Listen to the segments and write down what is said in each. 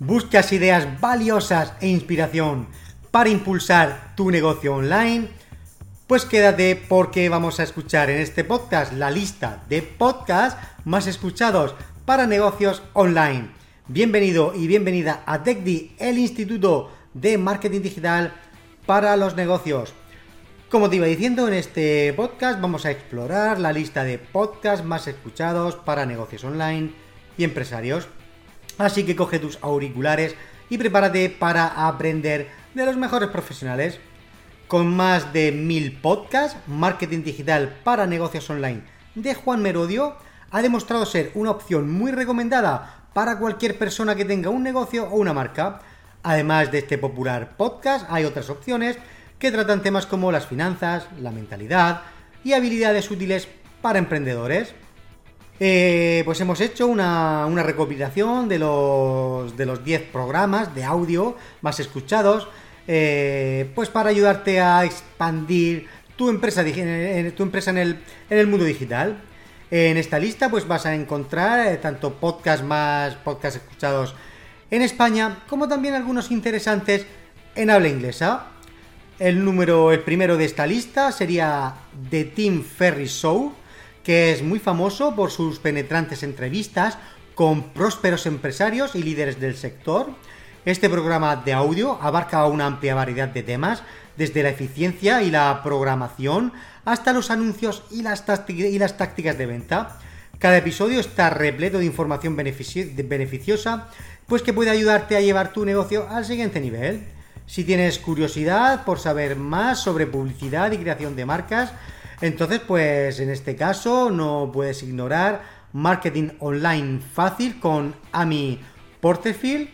¿Buscas ideas valiosas e inspiración para impulsar tu negocio online? Pues quédate porque vamos a escuchar en este podcast la lista de podcasts más escuchados para negocios online. Bienvenido y bienvenida a TechDi, el Instituto de Marketing Digital para los negocios. Como te iba diciendo, en este podcast vamos a explorar la lista de podcasts más escuchados para negocios online y empresarios. Así que coge tus auriculares y prepárate para aprender de los mejores profesionales. Con más de mil podcasts, Marketing Digital para Negocios Online de Juan Merodio ha demostrado ser una opción muy recomendada para cualquier persona que tenga un negocio o una marca. Además de este popular podcast, hay otras opciones que tratan temas como las finanzas, la mentalidad y habilidades útiles para emprendedores. Eh, pues hemos hecho una, recopilación de los, de los 10 programas de audio más escuchados, eh, pues para ayudarte a expandir tu empresa, tu empresa en, el, en el mundo digital. En esta lista pues vas a encontrar eh, tanto podcasts más escuchados en España, como también algunos interesantes en habla inglesa. El número, el primero de esta lista sería The Tim Ferry Show, que es muy famoso por sus penetrantes entrevistas con prósperos empresarios y líderes del sector. Este programa de audio abarca una amplia variedad de temas, desde la eficiencia y la programación hasta los anuncios y las, tácticas de venta. Cada episodio está repleto de información beneficiosa pues que puede ayudarte a llevar tu negocio al siguiente nivel. Si tienes curiosidad por saber más sobre publicidad y creación de marcas, entonces pues en este caso no puedes ignorar Marketing Online Fácil con Amy Porterfield.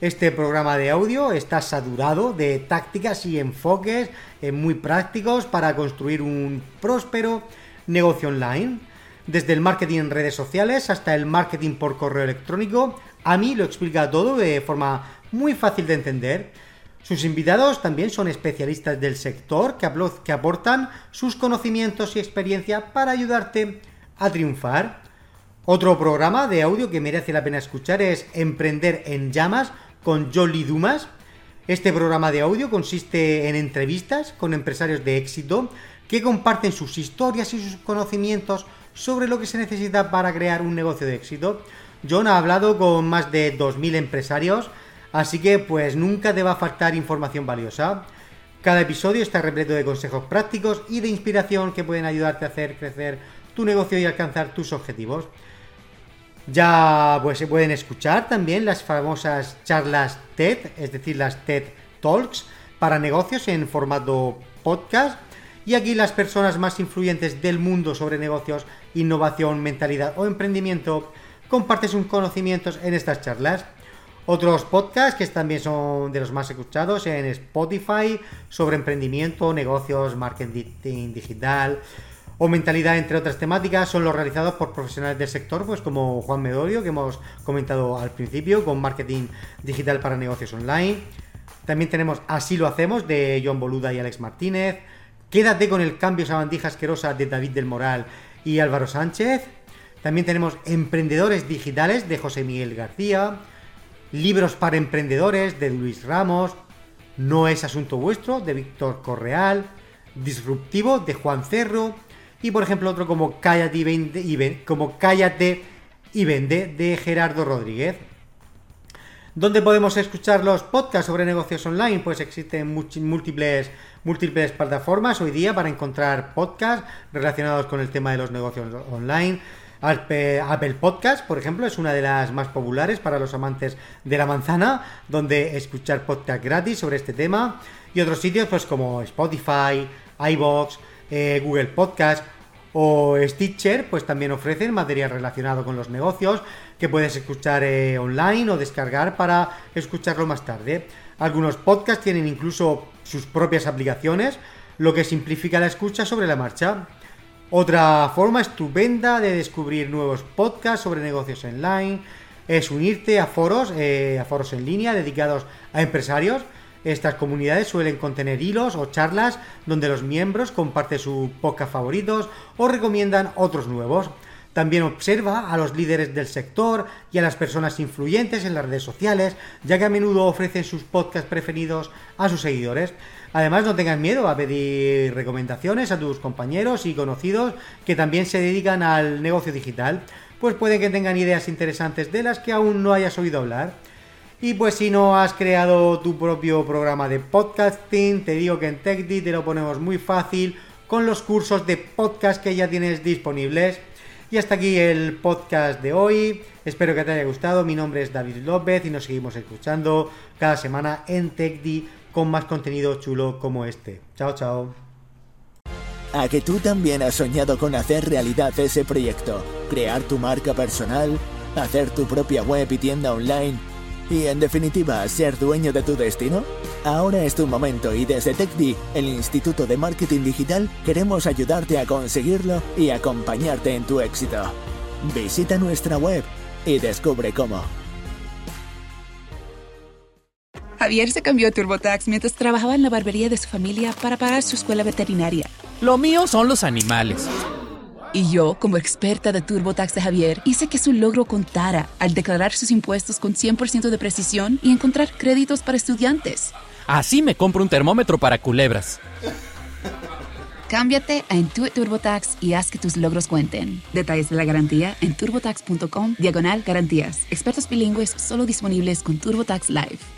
Este programa de audio está saturado de tácticas y enfoques eh, muy prácticos para construir un próspero negocio online. Desde el marketing en redes sociales hasta el marketing por correo electrónico, a mí lo explica todo de forma muy fácil de entender. Sus invitados también son especialistas del sector que, aportan sus conocimientos y experiencia para ayudarte a triunfar. Otro programa de audio que merece la pena escuchar es Emprender en Llamas con Jolly Dumas. Este programa de audio consiste en entrevistas con empresarios de éxito que comparten sus historias y sus conocimientos sobre lo que se necesita para crear un negocio de éxito. John ha hablado con más de 2.000 empresarios, así que pues nunca te va a faltar información valiosa. Cada episodio está repleto de consejos prácticos y de inspiración que pueden ayudarte a hacer crecer tu negocio y alcanzar tus objetivos. Ya pues se pueden escuchar también las famosas charlas TED, es decir, las TED Talks para negocios en formato podcast. Y aquí las personas más influyentes del mundo sobre negocios, innovación, mentalidad o emprendimiento comparte sus conocimientos en estas charlas. Otros podcasts que también son de los más escuchados en Spotify sobre emprendimiento, negocios, marketing digital o mentalidad, entre otras temáticas, son los realizados por profesionales del sector, pues como Juan Medorio, que hemos comentado al principio, con marketing digital para negocios online. También tenemos Así lo hacemos, de John Boluda y Alex Martínez. Quédate con el cambio sabandija asquerosa de David del Moral y Álvaro Sánchez. También tenemos Emprendedores Digitales de José Miguel García, Libros para Emprendedores de Luis Ramos, No es Asunto Vuestro de Víctor Correal, Disruptivo de Juan Cerro y por ejemplo otro como Cállate y Vende, de Gerardo Rodríguez. ¿Dónde podemos escuchar los podcasts sobre negocios online? Pues existen múltiples, múltiples plataformas hoy día para encontrar podcasts relacionados con el tema de los negocios online. Apple Podcast, por ejemplo, es una de las más populares para los amantes de la manzana, donde escuchar podcast gratis sobre este tema. Y otros sitios, pues como Spotify, iBox, eh, Google Podcast o Stitcher, pues también ofrecen material relacionado con los negocios que puedes escuchar eh, online o descargar para escucharlo más tarde. Algunos podcasts tienen incluso sus propias aplicaciones, lo que simplifica la escucha sobre la marcha. Otra forma estupenda de descubrir nuevos podcasts sobre negocios online es unirte a foros, eh, foros en línea dedicados a empresarios. Estas comunidades suelen contener hilos o charlas donde los miembros comparten sus podcast favoritos o recomiendan otros nuevos. También observa a los líderes del sector y a las personas influyentes en las redes sociales, ya que a menudo ofrecen sus podcasts preferidos a sus seguidores. Además, no tengas miedo a pedir recomendaciones a tus compañeros y conocidos que también se dedican al negocio digital, pues puede que tengan ideas interesantes de las que aún no hayas oído hablar. Y pues si no has creado tu propio programa de podcasting, te digo que en TechD te lo ponemos muy fácil con los cursos de podcast que ya tienes disponibles. Y hasta aquí el podcast de hoy. Espero que te haya gustado. Mi nombre es David López y nos seguimos escuchando cada semana en TechD con más contenido chulo como este. Chao, chao. A que tú también has soñado con hacer realidad ese proyecto, crear tu marca personal, hacer tu propia web y tienda online y en definitiva ser dueño de tu destino? Ahora es tu momento y desde TechD, el Instituto de Marketing Digital, queremos ayudarte a conseguirlo y acompañarte en tu éxito. Visita nuestra web y descubre cómo. Javier se cambió a TurboTax mientras trabajaba en la barbería de su familia para pagar su escuela veterinaria. Lo mío son los animales. Y yo, como experta de TurboTax de Javier, hice que su logro contara al declarar sus impuestos con 100% de precisión y encontrar créditos para estudiantes. Así me compro un termómetro para culebras. Cámbiate a Intuit TurboTax y haz que tus logros cuenten. Detalles de la garantía en turbotax.com diagonal garantías. Expertos bilingües solo disponibles con TurboTax Live.